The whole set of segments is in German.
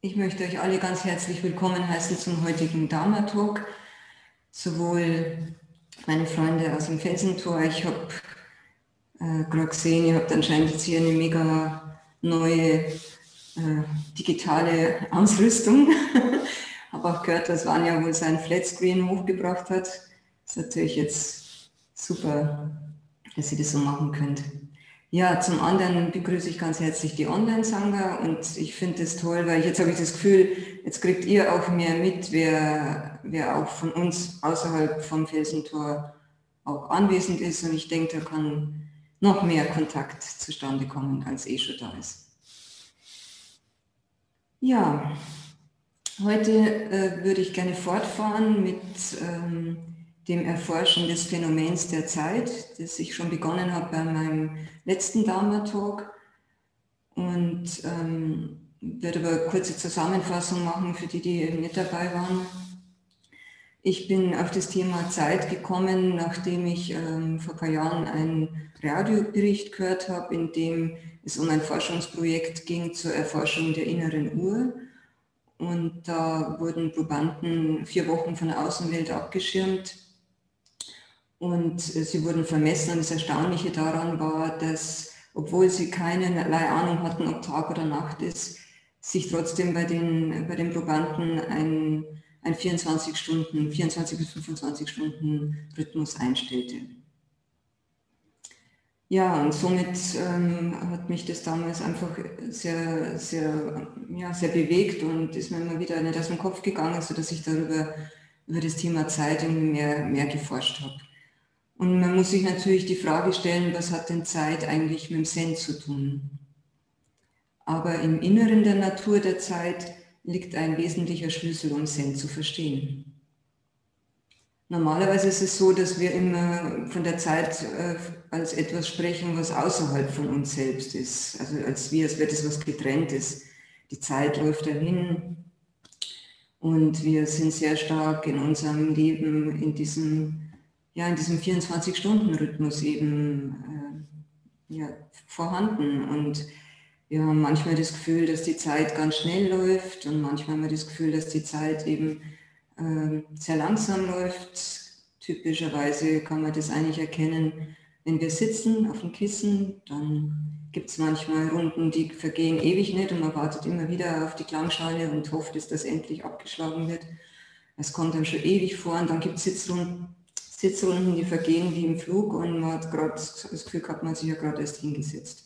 Ich möchte euch alle ganz herzlich willkommen heißen zum heutigen Dharma Talk. Sowohl meine Freunde aus dem Felsentor, ich habe äh, gerade gesehen, ihr habt anscheinend jetzt hier eine mega neue äh, digitale Ausrüstung. habe auch gehört, dass Vanya wohl sein Flatscreen hochgebracht hat. Das ist natürlich jetzt super, dass ihr das so machen könnt. Ja, zum anderen begrüße ich ganz herzlich die Online-Sangha und ich finde es toll, weil jetzt habe ich das Gefühl, jetzt kriegt ihr auch mehr mit, wer, wer auch von uns außerhalb vom Felsentor auch anwesend ist und ich denke, da kann noch mehr Kontakt zustande kommen, als eh schon da ist. Ja, heute äh, würde ich gerne fortfahren mit ähm, dem Erforschen des Phänomens der Zeit, das ich schon begonnen habe bei meinem letzten Dharma-Talk. Und ähm, werde aber eine kurze Zusammenfassung machen für die, die nicht dabei waren. Ich bin auf das Thema Zeit gekommen, nachdem ich ähm, vor ein paar Jahren einen Radiobericht gehört habe, in dem es um ein Forschungsprojekt ging zur Erforschung der inneren Uhr. Und da wurden Probanden vier Wochen von der Außenwelt abgeschirmt und äh, sie wurden vermessen und das Erstaunliche daran war, dass, obwohl sie keinerlei Ahnung hatten, ob Tag oder Nacht ist, sich trotzdem bei den, bei den Probanden ein, ein 24 Stunden, 24 bis 25 Stunden Rhythmus einstellte. Ja, und somit ähm, hat mich das damals einfach sehr, sehr, ja, sehr bewegt und ist mir immer wieder nicht aus dem Kopf gegangen, sodass ich darüber über das Thema Zeit mehr, mehr geforscht habe. Und man muss sich natürlich die Frage stellen, was hat denn Zeit eigentlich mit dem Zen zu tun? Aber im Inneren der Natur der Zeit liegt ein wesentlicher Schlüssel, um Zen zu verstehen. Normalerweise ist es so, dass wir immer von der Zeit äh, als etwas sprechen, was außerhalb von uns selbst ist. Also als wie, als wäre das was Getrenntes. Die Zeit läuft dahin und wir sind sehr stark in unserem Leben in diesem ja in diesem 24-Stunden-Rhythmus eben äh, ja, vorhanden. Und wir haben manchmal das Gefühl, dass die Zeit ganz schnell läuft und manchmal haben wir das Gefühl, dass die Zeit eben äh, sehr langsam läuft. Typischerweise kann man das eigentlich erkennen, wenn wir sitzen auf dem Kissen, dann gibt es manchmal Runden, die vergehen ewig nicht und man wartet immer wieder auf die Klangschale und hofft, dass das endlich abgeschlagen wird. Es kommt dann schon ewig vor und dann gibt es Sitzrunden, Sitzrunden, die vergehen wie im Flug und man hat gerade das Gefühl gehabt, man hat sich ja gerade erst hingesetzt.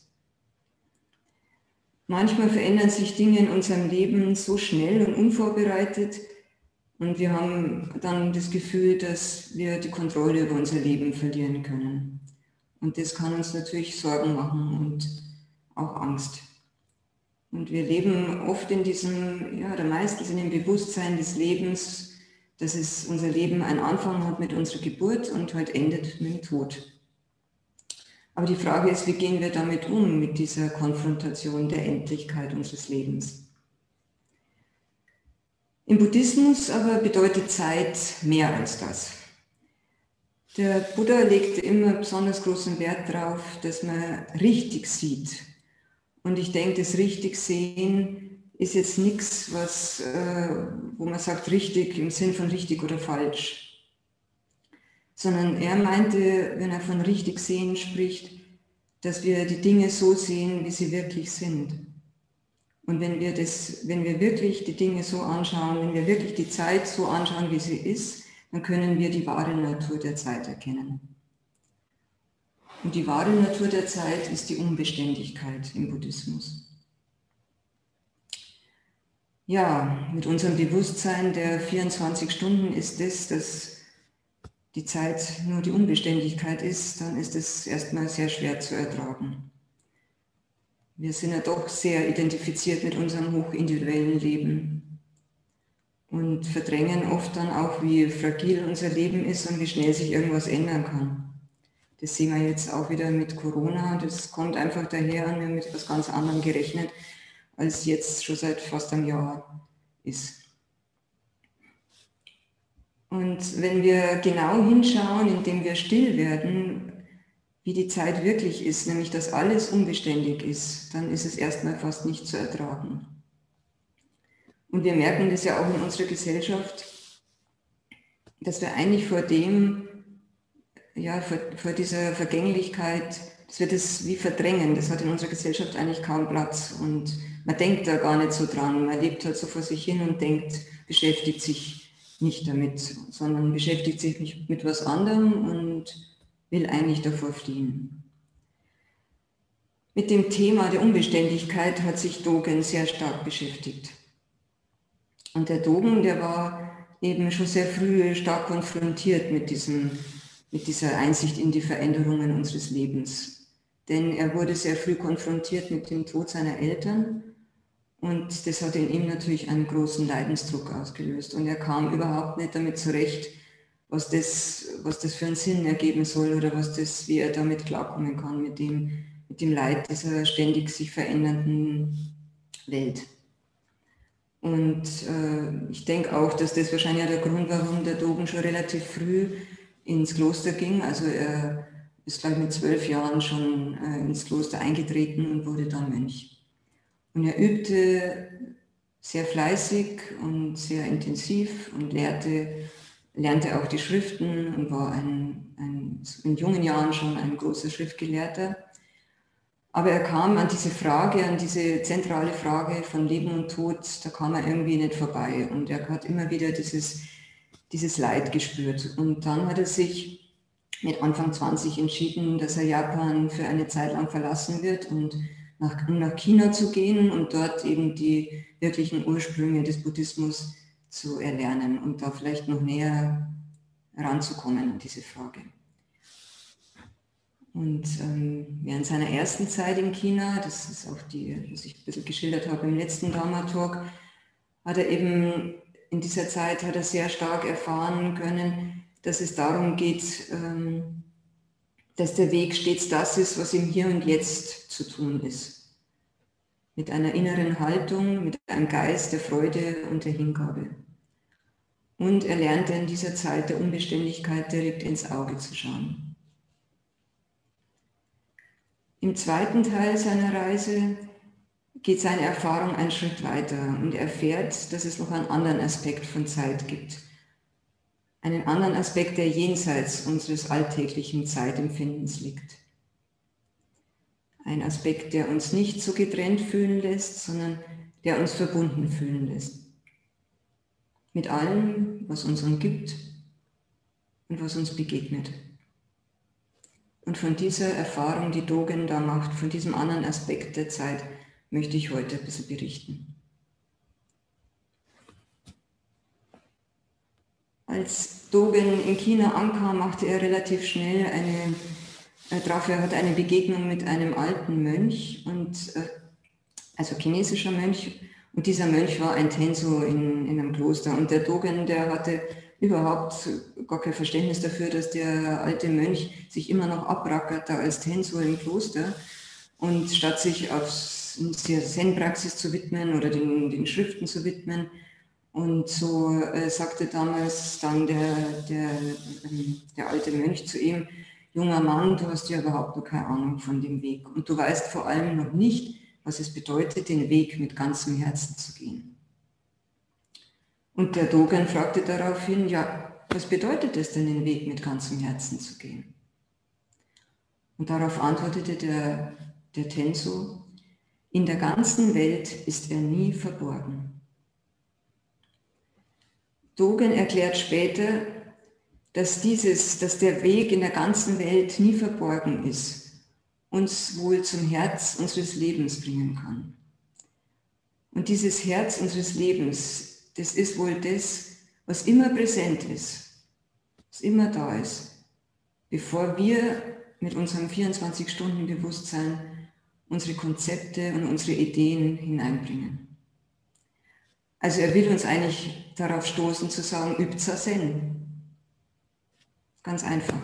Manchmal verändern sich Dinge in unserem Leben so schnell und unvorbereitet und wir haben dann das Gefühl, dass wir die Kontrolle über unser Leben verlieren können. Und das kann uns natürlich Sorgen machen und auch Angst. Und wir leben oft in diesem, ja, oder meistens in dem Bewusstsein des Lebens, dass es unser Leben einen Anfang hat mit unserer Geburt und heute endet mit dem Tod. Aber die Frage ist, wie gehen wir damit um, mit dieser Konfrontation der Endlichkeit unseres Lebens? Im Buddhismus aber bedeutet Zeit mehr als das. Der Buddha legte immer besonders großen Wert darauf, dass man richtig sieht. Und ich denke, das richtig sehen ist jetzt nichts, was, äh, wo man sagt richtig im Sinn von richtig oder falsch. Sondern er meinte, wenn er von richtig sehen spricht, dass wir die Dinge so sehen, wie sie wirklich sind. Und wenn wir, das, wenn wir wirklich die Dinge so anschauen, wenn wir wirklich die Zeit so anschauen, wie sie ist, dann können wir die wahre Natur der Zeit erkennen. Und die wahre Natur der Zeit ist die Unbeständigkeit im Buddhismus ja, mit unserem Bewusstsein der 24 Stunden ist es, dass die Zeit nur die Unbeständigkeit ist, dann ist es erstmal sehr schwer zu ertragen. Wir sind ja doch sehr identifiziert mit unserem hochindividuellen Leben und verdrängen oft dann auch, wie fragil unser Leben ist und wie schnell sich irgendwas ändern kann. Das sehen wir jetzt auch wieder mit Corona. Das kommt einfach daher, wir haben mit etwas ganz anderem gerechnet als jetzt schon seit fast einem Jahr ist. Und wenn wir genau hinschauen, indem wir still werden, wie die Zeit wirklich ist, nämlich dass alles unbeständig ist, dann ist es erstmal fast nicht zu ertragen. Und wir merken das ja auch in unserer Gesellschaft, dass wir eigentlich vor dem, ja, vor, vor dieser Vergänglichkeit, dass wir das wie verdrängen. Das hat in unserer Gesellschaft eigentlich kaum Platz. Und man denkt da gar nicht so dran. Man lebt halt so vor sich hin und denkt, beschäftigt sich nicht damit, sondern beschäftigt sich mit, was anderem und will eigentlich davor fliehen. Mit dem Thema der Unbeständigkeit hat sich Dogen sehr stark beschäftigt. Und der Dogen, der war eben schon sehr früh stark konfrontiert mit, diesem, mit dieser Einsicht in die Veränderungen unseres Lebens. Denn er wurde sehr früh konfrontiert mit dem Tod seiner Eltern und das hat in ihm natürlich einen großen Leidensdruck ausgelöst. Und er kam überhaupt nicht damit zurecht, was das, was das für einen Sinn ergeben soll oder was das, wie er damit klarkommen kann mit dem, mit dem Leid dieser ständig sich verändernden Welt. Und äh, ich denke auch, dass das wahrscheinlich der Grund war, warum der Dogen schon relativ früh ins Kloster ging. Also er ist, glaube mit zwölf Jahren schon äh, ins Kloster eingetreten und wurde dann Mönch. Und er übte sehr fleißig und sehr intensiv und lehrte, lernte auch die Schriften und war ein, ein, in jungen Jahren schon ein großer Schriftgelehrter. Aber er kam an diese Frage, an diese zentrale Frage von Leben und Tod, da kam er irgendwie nicht vorbei. Und er hat immer wieder dieses, dieses Leid gespürt. Und dann hat er sich mit Anfang 20 entschieden, dass er Japan für eine Zeit lang verlassen wird und nach, nach China zu gehen und dort eben die wirklichen Ursprünge des Buddhismus zu erlernen und da vielleicht noch näher ranzukommen an diese Frage. Und ähm, während seiner ersten Zeit in China, das ist auch die, was ich ein bisschen geschildert habe im letzten Dharma-Talk, hat er eben in dieser Zeit hat er sehr stark erfahren können, dass es darum geht, ähm, dass der Weg stets das ist, was im Hier und Jetzt zu tun ist. Mit einer inneren Haltung, mit einem Geist der Freude und der Hingabe. Und er lernte in dieser Zeit der Unbeständigkeit direkt ins Auge zu schauen. Im zweiten Teil seiner Reise geht seine Erfahrung einen Schritt weiter und er erfährt, dass es noch einen anderen Aspekt von Zeit gibt, einen anderen Aspekt, der jenseits unseres alltäglichen Zeitempfindens liegt. Ein Aspekt, der uns nicht so getrennt fühlen lässt, sondern der uns verbunden fühlen lässt. Mit allem, was uns umgibt und was uns begegnet. Und von dieser Erfahrung, die Dogen da macht, von diesem anderen Aspekt der Zeit, möchte ich heute ein bisschen berichten. Als Dogen in China ankam, machte er relativ schnell eine, äh, traf er hat eine Begegnung mit einem alten Mönch, und, äh, also chinesischer Mönch. Und dieser Mönch war ein Tenso in, in einem Kloster. Und der Dogen, der hatte überhaupt gar kein Verständnis dafür, dass der alte Mönch sich immer noch abrackerte als Tenso im Kloster. Und statt sich auf der Zen-Praxis zu widmen oder den, den Schriften zu widmen, und so äh, sagte damals dann der, der, ähm, der alte Mönch zu ihm, junger Mann, du hast ja überhaupt noch keine Ahnung von dem Weg und du weißt vor allem noch nicht, was es bedeutet, den Weg mit ganzem Herzen zu gehen. Und der Dogen fragte daraufhin, ja, was bedeutet es denn, den Weg mit ganzem Herzen zu gehen? Und darauf antwortete der, der Tenso, in der ganzen Welt ist er nie verborgen. Dogen erklärt später, dass, dieses, dass der Weg in der ganzen Welt nie verborgen ist, uns wohl zum Herz unseres Lebens bringen kann. Und dieses Herz unseres Lebens, das ist wohl das, was immer präsent ist, was immer da ist, bevor wir mit unserem 24-Stunden-Bewusstsein unsere Konzepte und unsere Ideen hineinbringen. Also er will uns eigentlich darauf stoßen zu sagen, übt Sazen. Ganz einfach.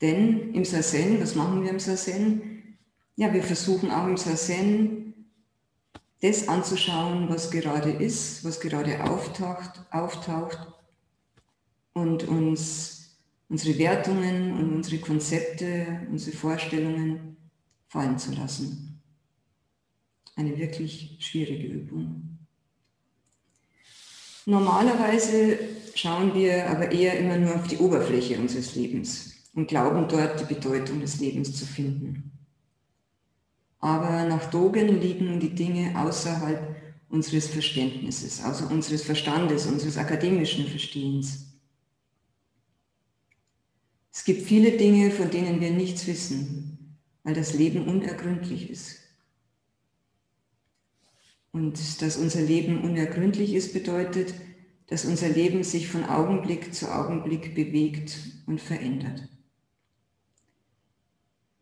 Denn im Sazen, was machen wir im Sazen? Ja, wir versuchen auch im Sazen das anzuschauen, was gerade ist, was gerade auftaucht, auftaucht und uns unsere Wertungen und unsere Konzepte, unsere Vorstellungen fallen zu lassen. Eine wirklich schwierige Übung. Normalerweise schauen wir aber eher immer nur auf die Oberfläche unseres Lebens und glauben dort die Bedeutung des Lebens zu finden. Aber nach Dogen liegen die Dinge außerhalb unseres Verständnisses, also unseres Verstandes, unseres akademischen Verstehens. Es gibt viele Dinge, von denen wir nichts wissen, weil das Leben unergründlich ist. Und dass unser Leben unergründlich ist, bedeutet, dass unser Leben sich von Augenblick zu Augenblick bewegt und verändert.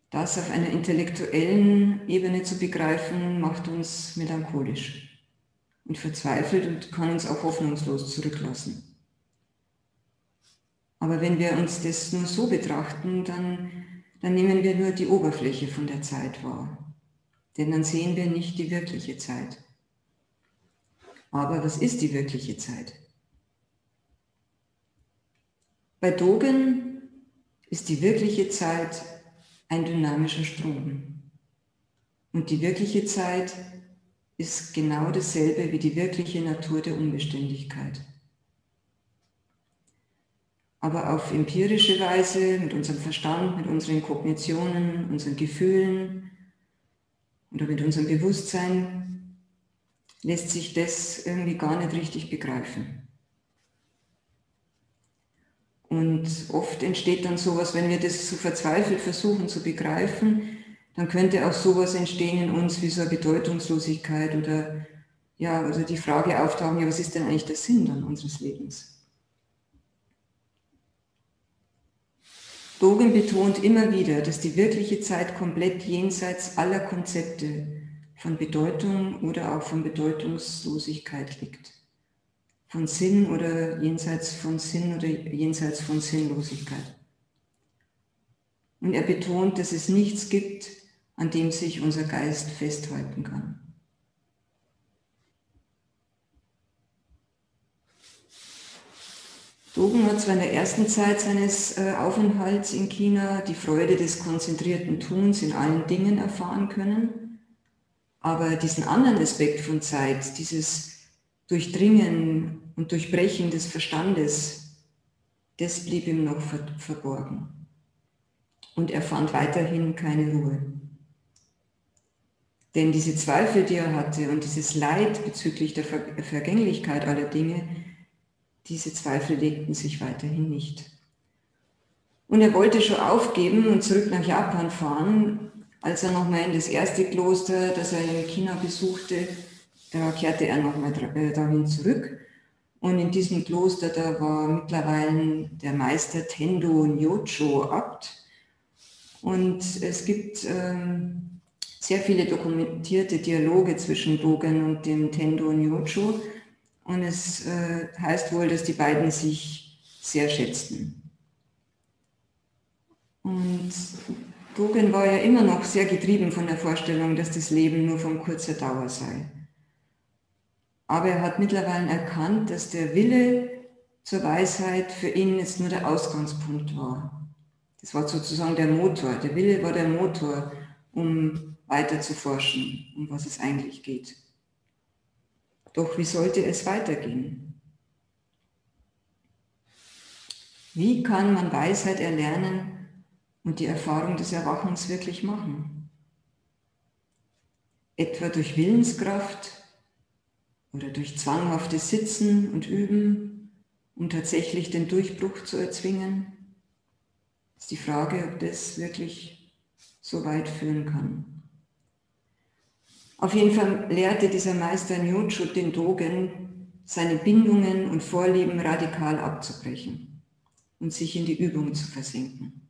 Das auf einer intellektuellen Ebene zu begreifen, macht uns melancholisch und verzweifelt und kann uns auch hoffnungslos zurücklassen. Aber wenn wir uns das nur so betrachten, dann, dann nehmen wir nur die Oberfläche von der Zeit wahr. Denn dann sehen wir nicht die wirkliche Zeit. Aber was ist die wirkliche Zeit? Bei Dogen ist die wirkliche Zeit ein dynamischer Strom. Und die wirkliche Zeit ist genau dasselbe wie die wirkliche Natur der Unbeständigkeit. Aber auf empirische Weise, mit unserem Verstand, mit unseren Kognitionen, unseren Gefühlen oder mit unserem Bewusstsein lässt sich das irgendwie gar nicht richtig begreifen. Und oft entsteht dann sowas, wenn wir das so verzweifelt versuchen zu begreifen, dann könnte auch sowas entstehen in uns wie so eine Bedeutungslosigkeit oder ja, also die Frage auftauchen, ja, was ist denn eigentlich der Sinn dann unseres Lebens? Dogen betont immer wieder, dass die wirkliche Zeit komplett jenseits aller Konzepte von Bedeutung oder auch von Bedeutungslosigkeit liegt von Sinn oder jenseits von Sinn oder jenseits von Sinnlosigkeit. Und er betont, dass es nichts gibt, an dem sich unser Geist festhalten kann. Dogen hat zwar in der ersten Zeit seines äh, Aufenthalts in China die Freude des konzentrierten Tuns in allen Dingen erfahren können, aber diesen anderen Aspekt von Zeit, dieses Durchdringen und Durchbrechen des Verstandes, das blieb ihm noch verborgen. Und er fand weiterhin keine Ruhe. Denn diese Zweifel, die er hatte und dieses Leid bezüglich der Vergänglichkeit aller Dinge, diese Zweifel legten sich weiterhin nicht. Und er wollte schon aufgeben und zurück nach Japan fahren, als er nochmal in das erste Kloster, das er in China besuchte, da kehrte er nochmal äh, dahin zurück. Und in diesem Kloster, da war mittlerweile der Meister Tendo Nyocho Abt. Und es gibt ähm, sehr viele dokumentierte Dialoge zwischen Dogen und dem Tendo Nyocho. Und es äh, heißt wohl, dass die beiden sich sehr schätzten. Und Dogen war ja immer noch sehr getrieben von der Vorstellung, dass das Leben nur von kurzer Dauer sei. Aber er hat mittlerweile erkannt, dass der Wille zur Weisheit für ihn jetzt nur der Ausgangspunkt war. Das war sozusagen der Motor. Der Wille war der Motor, um weiter zu forschen, um was es eigentlich geht. Doch wie sollte es weitergehen? Wie kann man Weisheit erlernen und die Erfahrung des Erwachens wirklich machen? Etwa durch Willenskraft, oder durch zwanghaftes Sitzen und Üben, um tatsächlich den Durchbruch zu erzwingen, ist die Frage, ob das wirklich so weit führen kann. Auf jeden Fall lehrte dieser Meister Nyocho den Dogen, seine Bindungen und Vorlieben radikal abzubrechen und sich in die Übung zu versinken.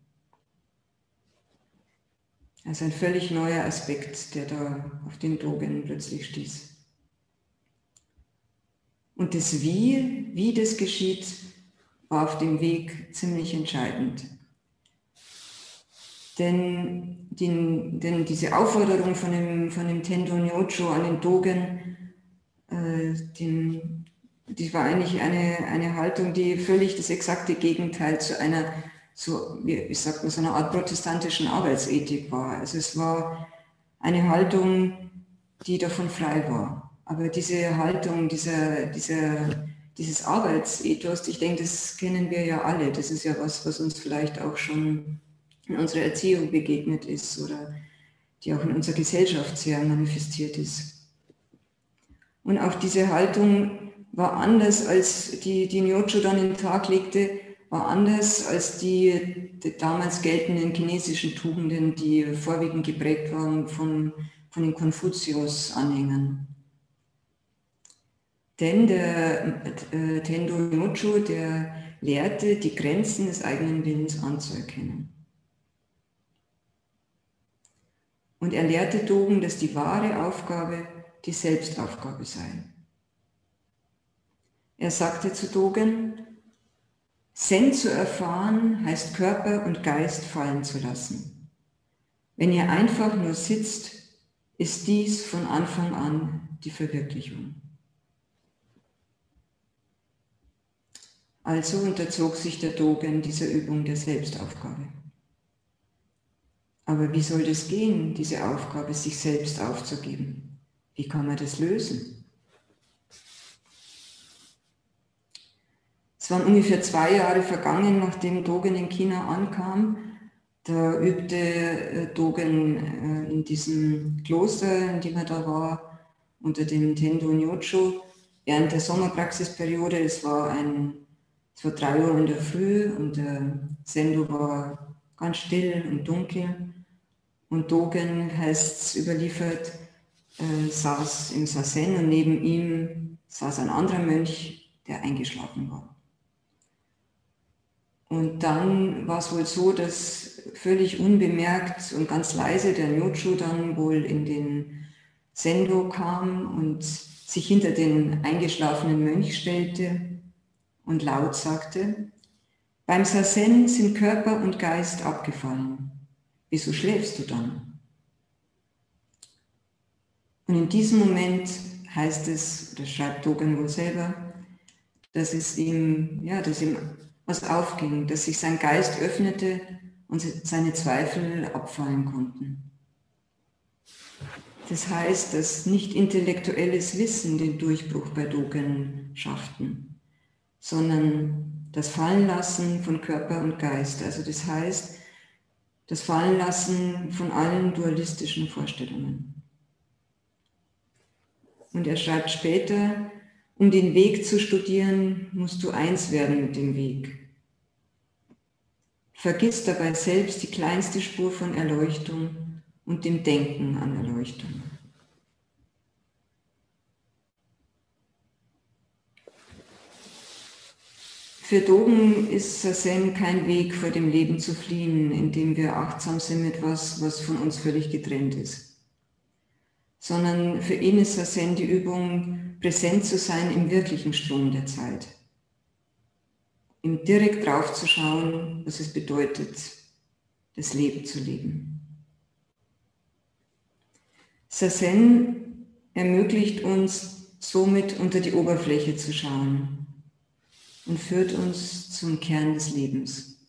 Also ein völlig neuer Aspekt, der da auf den Dogen plötzlich stieß. Und das Wie, wie das geschieht, war auf dem Weg ziemlich entscheidend. Denn, den, denn diese Aufforderung von dem, von dem Tendo Nyocho an den Dogen, äh, den, die war eigentlich eine, eine Haltung, die völlig das exakte Gegenteil zu einer, so, wie sagt man, so einer Art protestantischen Arbeitsethik war. Also es war eine Haltung, die davon frei war. Aber diese Haltung, dieser, dieser, dieses Arbeitsethos, ich denke, das kennen wir ja alle. Das ist ja was, was uns vielleicht auch schon in unserer Erziehung begegnet ist oder die auch in unserer Gesellschaft sehr manifestiert ist. Und auch diese Haltung war anders, als die, die Nyocho dann in den Tag legte, war anders als die, die damals geltenden chinesischen Tugenden, die vorwiegend geprägt waren von, von den Konfuzius-Anhängern. Denn der äh, Tendo Nyocho, der lehrte, die Grenzen des eigenen Willens anzuerkennen. Und er lehrte Dogen, dass die wahre Aufgabe die Selbstaufgabe sei. Er sagte zu Dogen, Zen zu erfahren heißt Körper und Geist fallen zu lassen. Wenn ihr einfach nur sitzt, ist dies von Anfang an die Verwirklichung. Also unterzog sich der Dogen dieser Übung der Selbstaufgabe. Aber wie soll das gehen, diese Aufgabe, sich selbst aufzugeben? Wie kann man das lösen? Es waren ungefähr zwei Jahre vergangen, nachdem Dogen in China ankam. Da übte äh, Dogen äh, in diesem Kloster, in dem er da war, unter dem Tendo Nyocho, während der Sommerpraxisperiode. Es war ein es war drei Uhr in der Früh und der Sendo war ganz still und dunkel. Und Dogen heißt es überliefert, äh, saß im Sassen und neben ihm saß ein anderer Mönch, der eingeschlafen war. Und dann war es wohl so, dass völlig unbemerkt und ganz leise der Nyochu dann wohl in den Sendo kam und sich hinter den eingeschlafenen Mönch stellte und laut sagte, beim Sasen sind Körper und Geist abgefallen. Wieso schläfst du dann? Und in diesem Moment heißt es, das schreibt Dogen wohl selber, dass es ihm, ja, dass ihm was aufging, dass sich sein Geist öffnete und seine Zweifel abfallen konnten. Das heißt, dass nicht intellektuelles Wissen den Durchbruch bei Dogen schafften, sondern das Fallenlassen von Körper und Geist. Also das heißt, das Fallenlassen von allen dualistischen Vorstellungen. Und er schreibt später, um den Weg zu studieren, musst du eins werden mit dem Weg. Vergiss dabei selbst die kleinste Spur von Erleuchtung und dem Denken an Erleuchtung. Für Dogen ist Sazen kein Weg, vor dem Leben zu fliehen, indem wir achtsam sind mit was, was von uns völlig getrennt ist. Sondern für ihn ist Sazen die Übung, präsent zu sein im wirklichen Strom der Zeit. Ihm direkt drauf zu schauen, was es bedeutet, das Leben zu leben. Sazen ermöglicht uns somit unter die Oberfläche zu schauen und führt uns zum Kern des Lebens.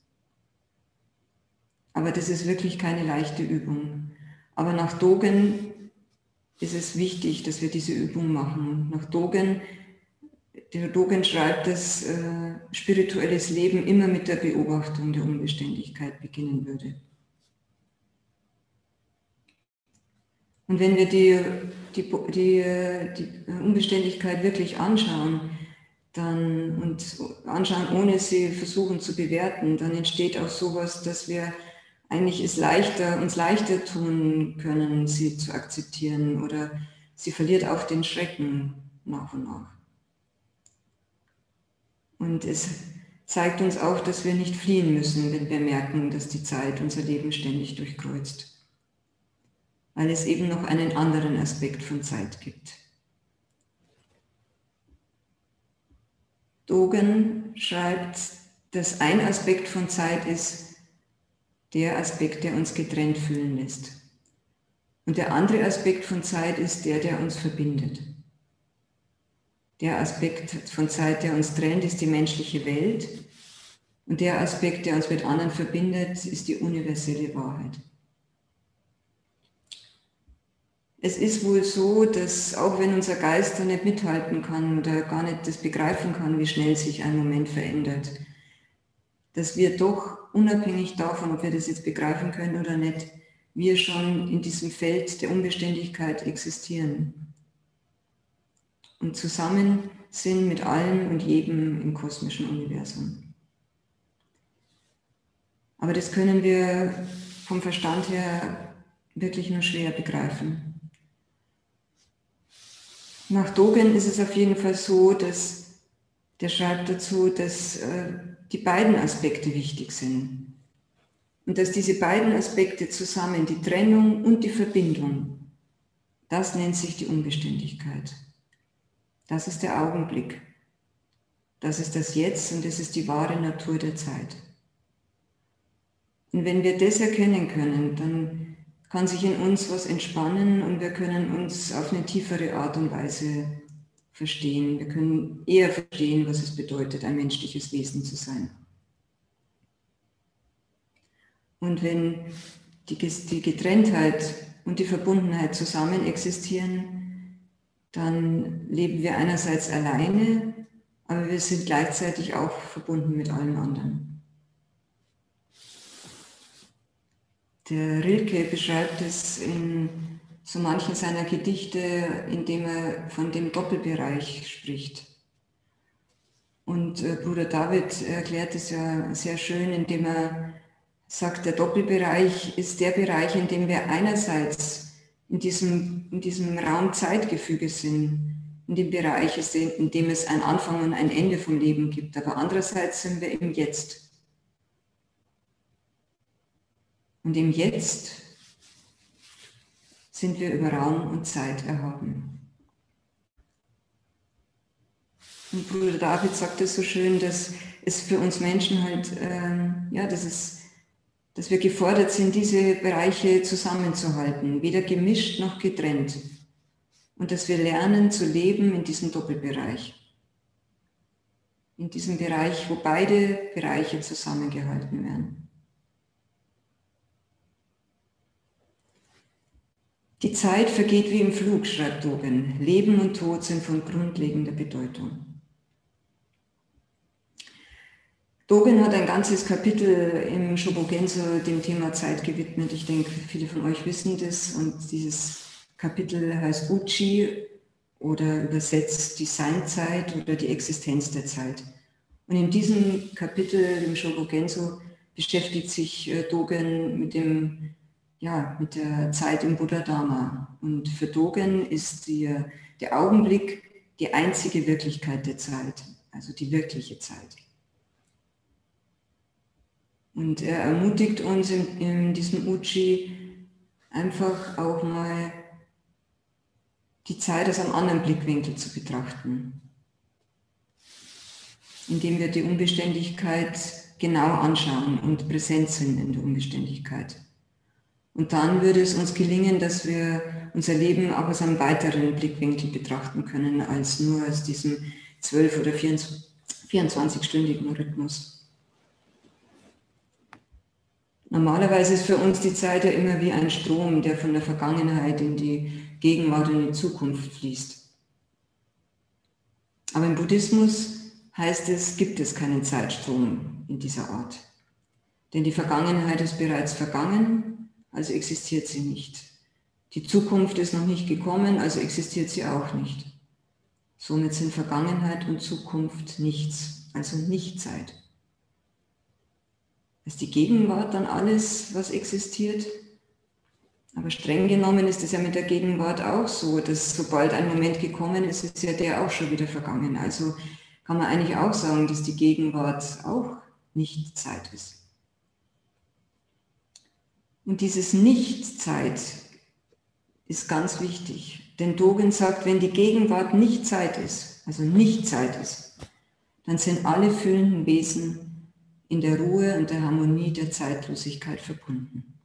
Aber das ist wirklich keine leichte Übung. Aber nach Dogen ist es wichtig, dass wir diese Übung machen. Nach Dogen, der Dogen schreibt, dass äh, spirituelles Leben immer mit der Beobachtung der Unbeständigkeit beginnen würde. Und wenn wir die, die, die, die Unbeständigkeit wirklich anschauen, dann und anschauen, ohne sie versuchen zu bewerten, dann entsteht auch sowas, dass wir eigentlich es leichter, uns leichter tun können, sie zu akzeptieren oder sie verliert auch den Schrecken nach und nach. Und es zeigt uns auch, dass wir nicht fliehen müssen, wenn wir merken, dass die Zeit unser Leben ständig durchkreuzt. Weil es eben noch einen anderen Aspekt von Zeit gibt. Dogen schreibt, dass ein Aspekt von Zeit ist der Aspekt, der uns getrennt fühlen lässt. Und der andere Aspekt von Zeit ist der, der uns verbindet. Der Aspekt von Zeit, der uns trennt, ist die menschliche Welt. Und der Aspekt, der uns mit anderen verbindet, ist die universelle Wahrheit. es ist wohl so, dass auch wenn unser Geist da nicht mithalten kann oder gar nicht das begreifen kann, wie schnell sich ein Moment verändert, dass wir doch unabhängig davon, ob wir das jetzt begreifen können oder nicht, wir schon in diesem Feld der Unbeständigkeit existieren und zusammen sind mit allem und jedem im kosmischen Universum. Aber das können wir vom Verstand her wirklich nur schwer begreifen. Nach Dogen ist es auf jeden Fall so, dass der schreibt dazu, dass äh, die beiden Aspekte wichtig sind. Und dass diese beiden Aspekte zusammen, die Trennung und die Verbindung, das nennt sich die Unbeständigkeit. Das ist der Augenblick. Das ist das Jetzt und das ist die wahre Natur der Zeit. Und wenn wir das erkennen können, dann kann sich in uns was entspannen und wir können uns auf eine tiefere Art und Weise verstehen. Wir können eher verstehen, was es bedeutet, ein menschliches Wesen zu sein. Und wenn die, die Getrenntheit und die Verbundenheit zusammen existieren, dann leben wir einerseits alleine, aber wir sind gleichzeitig auch verbunden mit allen anderen. Der Rilke beschreibt es in so manchen seiner Gedichte, indem er von dem Doppelbereich spricht. Und äh, Bruder David erklärt es ja sehr schön, indem er sagt, der Doppelbereich ist der Bereich, in dem wir einerseits in diesem, in diesem Raum-Zeitgefüge sind, in dem Bereich, in dem es ein Anfang und ein Ende vom Leben gibt, aber andererseits sind wir im Jetzt. Und im Jetzt sind wir über Raum und Zeit erhaben. Und Bruder David sagt es so schön, dass es für uns Menschen halt, ähm, ja, dass, es, dass wir gefordert sind, diese Bereiche zusammenzuhalten, weder gemischt noch getrennt. Und dass wir lernen zu leben in diesem Doppelbereich. In diesem Bereich, wo beide Bereiche zusammengehalten werden. Die Zeit vergeht wie im Flug, schreibt Dogen. Leben und Tod sind von grundlegender Bedeutung. Dogen hat ein ganzes Kapitel im Shobogenzo dem Thema Zeit gewidmet. Ich denke, viele von euch wissen das. Und dieses Kapitel heißt Uchi oder übersetzt die Seinzeit oder die Existenz der Zeit. Und in diesem Kapitel im Shobogenzo beschäftigt sich äh, Dogen mit dem ja, mit der Zeit im Buddha Dharma. Und für Dogen ist die, der Augenblick die einzige Wirklichkeit der Zeit, also die wirkliche Zeit. Und er ermutigt uns in, in diesem Uchi einfach auch mal die Zeit aus einem anderen Blickwinkel zu betrachten, indem wir die Unbeständigkeit genau anschauen und präsent sind in der Unbeständigkeit. Und dann würde es uns gelingen, dass wir unser Leben auch aus einem weiteren Blickwinkel betrachten können, als nur aus diesem 12- oder 24-stündigen Rhythmus. Normalerweise ist für uns die Zeit ja immer wie ein Strom, der von der Vergangenheit in die Gegenwart und in die Zukunft fließt. Aber im Buddhismus heißt es, gibt es keinen Zeitstrom in dieser Art. Denn die Vergangenheit ist bereits vergangen also existiert sie nicht. Die Zukunft ist noch nicht gekommen, also existiert sie auch nicht. Somit sind Vergangenheit und Zukunft nichts, also Nichtzeit. Ist die Gegenwart dann alles, was existiert? Aber streng genommen ist es ja mit der Gegenwart auch so, dass sobald ein Moment gekommen ist, ist ja der auch schon wieder vergangen. Also kann man eigentlich auch sagen, dass die Gegenwart auch nicht Zeit ist. Und dieses Nichtzeit ist ganz wichtig. Denn Dogen sagt, wenn die Gegenwart nicht Zeit ist, also nicht Zeit ist, dann sind alle fühlenden Wesen in der Ruhe und der Harmonie der Zeitlosigkeit verbunden.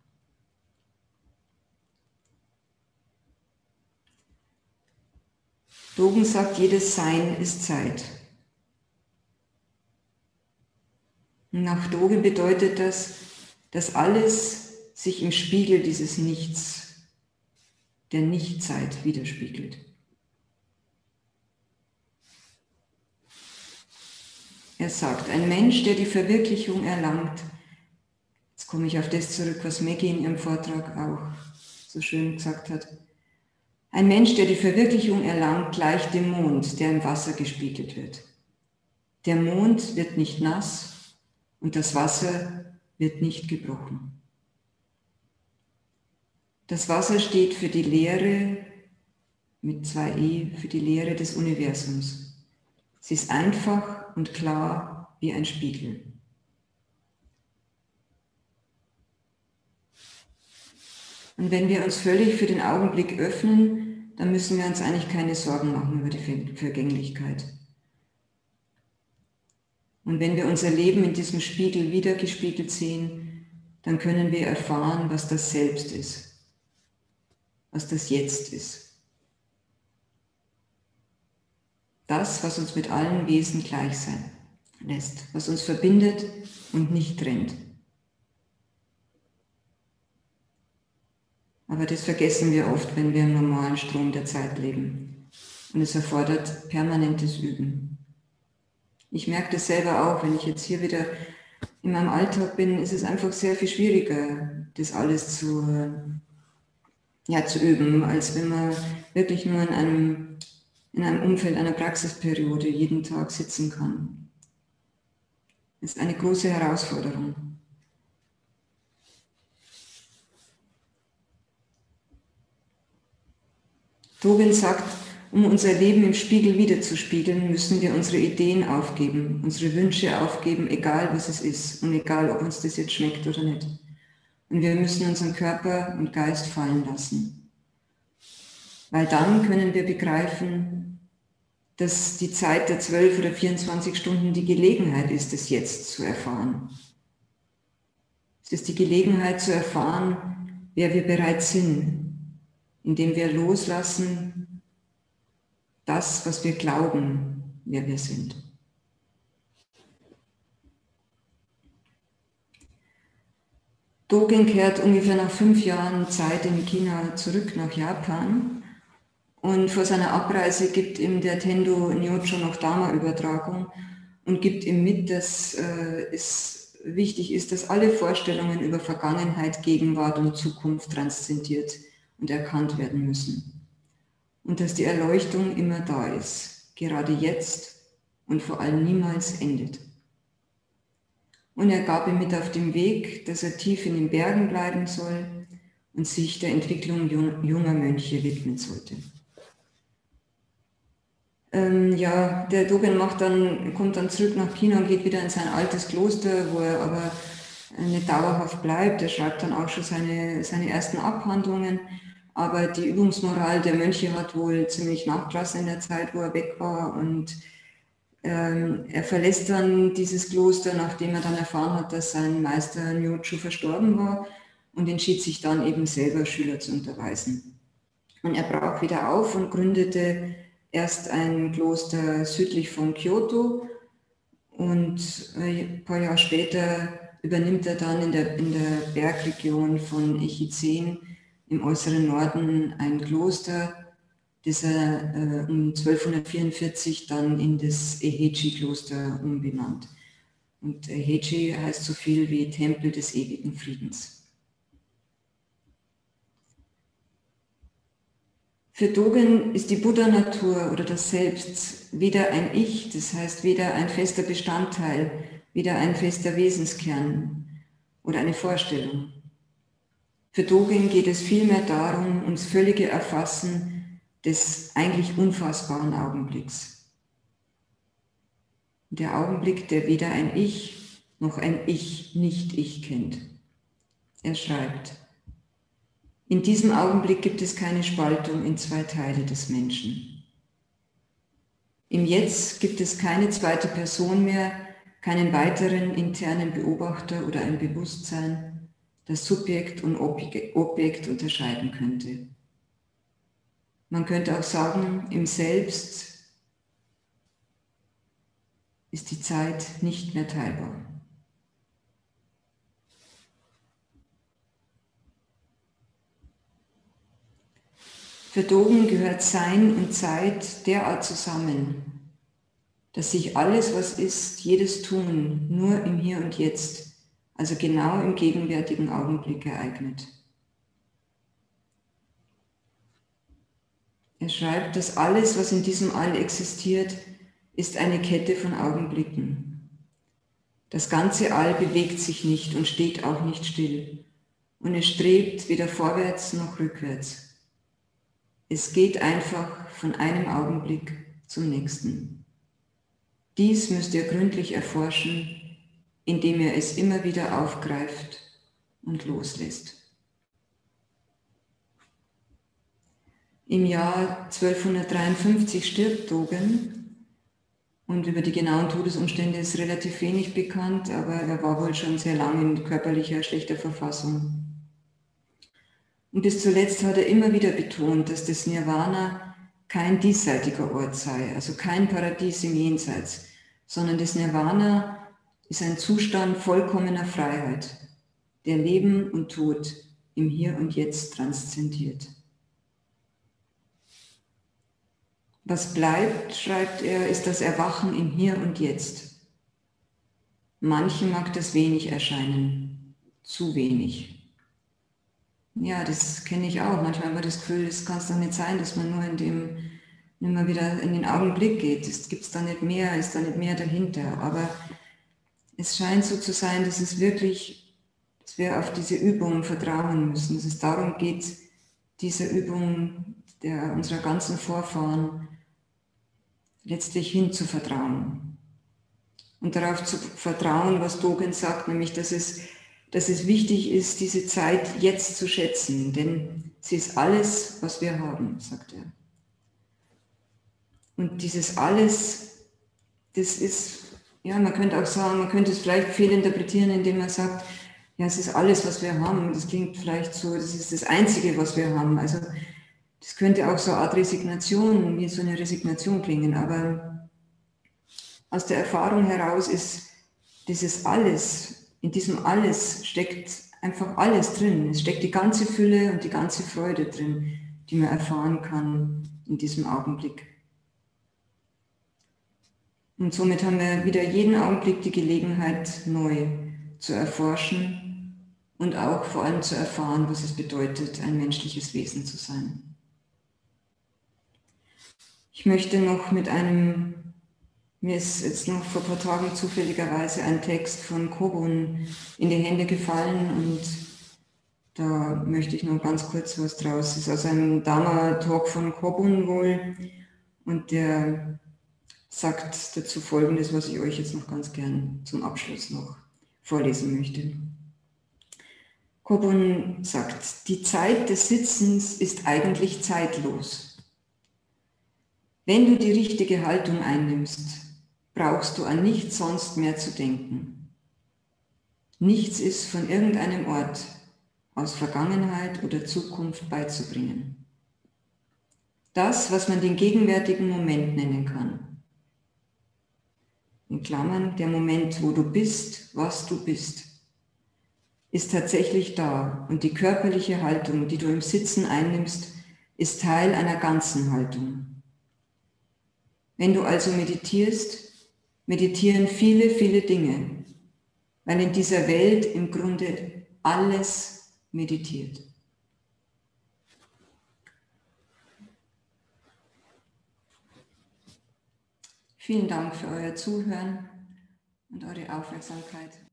Dogen sagt, jedes Sein ist Zeit. nach Dogen bedeutet das, dass alles sich im Spiegel dieses Nichts, der Nichtzeit widerspiegelt. Er sagt, ein Mensch, der die Verwirklichung erlangt, jetzt komme ich auf das zurück, was Maggie in ihrem Vortrag auch so schön gesagt hat, ein Mensch, der die Verwirklichung erlangt, gleicht dem Mond, der im Wasser gespiegelt wird. Der Mond wird nicht nass und das Wasser wird nicht gebrochen. Das Wasser steht für die Lehre mit zwei E, für die Lehre des Universums. Sie ist einfach und klar wie ein Spiegel. Und wenn wir uns völlig für den Augenblick öffnen, dann müssen wir uns eigentlich keine Sorgen machen über die Vergänglichkeit. Und wenn wir unser Leben in diesem Spiegel wiedergespiegelt sehen, dann können wir erfahren, was das Selbst ist, was das Jetzt ist. Das, was uns mit allen Wesen gleich sein lässt, was uns verbindet und nicht trennt. Aber das vergessen wir oft, wenn wir im normalen Strom der Zeit leben. Und es erfordert permanentes Üben. Ich merke das selber auch, wenn ich jetzt hier wieder in meinem Alltag bin, ist es einfach sehr viel schwieriger, das alles zu, ja, zu üben, als wenn man wirklich nur in einem, in einem Umfeld einer Praxisperiode jeden Tag sitzen kann. Das ist eine große Herausforderung. Dogen sagt, um unser Leben im Spiegel wiederzuspiegeln, müssen wir unsere Ideen aufgeben, unsere Wünsche aufgeben, egal was es ist und egal, ob uns das jetzt schmeckt oder nicht. Und wir müssen unseren Körper und Geist fallen lassen. Weil dann können wir begreifen, dass die Zeit der 12 oder 24 Stunden die Gelegenheit ist, es jetzt zu erfahren. Es ist die Gelegenheit zu erfahren, wer wir bereits sind, indem wir loslassen das, was wir glauben, wer wir sind. Dogen kehrt ungefähr nach fünf Jahren Zeit in China zurück nach Japan und vor seiner Abreise gibt ihm der Tendo Nyocho noch Dharma-Übertragung und gibt ihm mit, dass äh, es wichtig ist, dass alle Vorstellungen über Vergangenheit, Gegenwart und Zukunft transzendiert und erkannt werden müssen. Und dass die Erleuchtung immer da ist, gerade jetzt und vor allem niemals endet. Und er gab ihm mit auf den Weg, dass er tief in den Bergen bleiben soll und sich der Entwicklung junger Mönche widmen sollte. Ähm, ja, der Dogen macht dann, kommt dann zurück nach China und geht wieder in sein altes Kloster, wo er aber nicht dauerhaft bleibt. Er schreibt dann auch schon seine, seine ersten Abhandlungen aber die Übungsmoral der Mönche hat wohl ziemlich nachgelassen in der Zeit, wo er weg war. Und ähm, er verlässt dann dieses Kloster, nachdem er dann erfahren hat, dass sein Meister Nyochu verstorben war und entschied sich dann eben selber Schüler zu unterweisen. Und er brach wieder auf und gründete erst ein Kloster südlich von Kyoto und äh, ein paar Jahre später übernimmt er dann in der, in der Bergregion von Echizen im äußeren Norden ein Kloster, das er äh, um 1244 dann in das Eheji-Kloster umbenannt. Und Eheji heißt so viel wie Tempel des ewigen Friedens. Für Dogen ist die Buddha-Natur oder das Selbst weder ein Ich, das heißt weder ein fester Bestandteil, weder ein fester Wesenskern oder eine Vorstellung. Für Dogen geht es vielmehr darum, ums völlige Erfassen des eigentlich unfassbaren Augenblicks. Der Augenblick, der weder ein Ich noch ein Ich nicht Ich kennt. Er schreibt, in diesem Augenblick gibt es keine Spaltung in zwei Teile des Menschen. Im Jetzt gibt es keine zweite Person mehr, keinen weiteren internen Beobachter oder ein Bewusstsein, das Subjekt und Objekt unterscheiden könnte. Man könnte auch sagen, im Selbst ist die Zeit nicht mehr teilbar. Für Dogen gehört Sein und Zeit derart zusammen, dass sich alles, was ist, jedes Tun nur im Hier und Jetzt, also genau im gegenwärtigen Augenblick ereignet. Er schreibt, dass alles, was in diesem All existiert, ist eine Kette von Augenblicken. Das ganze All bewegt sich nicht und steht auch nicht still. Und es strebt weder vorwärts noch rückwärts. Es geht einfach von einem Augenblick zum nächsten. Dies müsst ihr gründlich erforschen, indem ihr es immer wieder aufgreift und loslässt. Im Jahr 1253 stirbt Dogen und über die genauen Todesumstände ist relativ wenig bekannt, aber er war wohl schon sehr lange in körperlicher schlechter Verfassung. Und bis zuletzt hat er immer wieder betont, dass das Nirvana kein diesseitiger Ort sei, also kein Paradies im Jenseits, sondern das Nirvana ist ein Zustand vollkommener Freiheit, der Leben und Tod im Hier und Jetzt transzendiert. Was bleibt, schreibt er, ist das Erwachen im Hier und Jetzt. Manchen mag das wenig erscheinen, zu wenig. Ja, das kenne ich auch. Manchmal habe ich das Gefühl, es kann es doch nicht sein, dass man nur in dem immer wieder in den Augenblick geht. Es gibt da nicht mehr, ist da nicht mehr dahinter. Aber es scheint so zu sein, dass es wirklich, dass wir auf diese Übung vertrauen müssen, dass es darum geht, diese Übung der, unserer ganzen Vorfahren letztlich hinzuvertrauen. Und darauf zu vertrauen, was Dogen sagt, nämlich, dass es, dass es wichtig ist, diese Zeit jetzt zu schätzen, denn sie ist alles, was wir haben, sagt er. Und dieses alles, das ist, ja, man könnte auch sagen, man könnte es vielleicht fehlinterpretieren, indem man sagt, ja, es ist alles, was wir haben. Das klingt vielleicht so, das ist das Einzige, was wir haben. Also das könnte auch so eine Art Resignation, wie so eine Resignation klingen, aber aus der Erfahrung heraus ist dieses Alles, in diesem Alles steckt einfach alles drin. Es steckt die ganze Fülle und die ganze Freude drin, die man erfahren kann in diesem Augenblick. Und somit haben wir wieder jeden Augenblick die Gelegenheit, neu zu erforschen und auch vor allem zu erfahren, was es bedeutet, ein menschliches Wesen zu sein. Ich möchte noch mit einem, mir ist jetzt noch vor ein paar Tagen zufälligerweise ein Text von Kobun in die Hände gefallen und da möchte ich noch ganz kurz was draus. Es ist aus einem Dharma-Talk von Kobun wohl und der sagt dazu Folgendes, was ich euch jetzt noch ganz gern zum Abschluss noch vorlesen möchte. Kobun sagt, die Zeit des Sitzens ist eigentlich zeitlos. Wenn du die richtige Haltung einnimmst, brauchst du an nichts sonst mehr zu denken. Nichts ist von irgendeinem Ort aus Vergangenheit oder Zukunft beizubringen. Das, was man den gegenwärtigen Moment nennen kann. In Klammern, der Moment, wo du bist, was du bist, ist tatsächlich da und die körperliche Haltung, die du im Sitzen einnimmst, ist Teil einer ganzen Haltung. Wenn du also meditierst, meditieren viele, viele Dinge, weil in dieser Welt im Grunde alles meditiert. Vielen Dank für euer Zuhören und eure Aufmerksamkeit.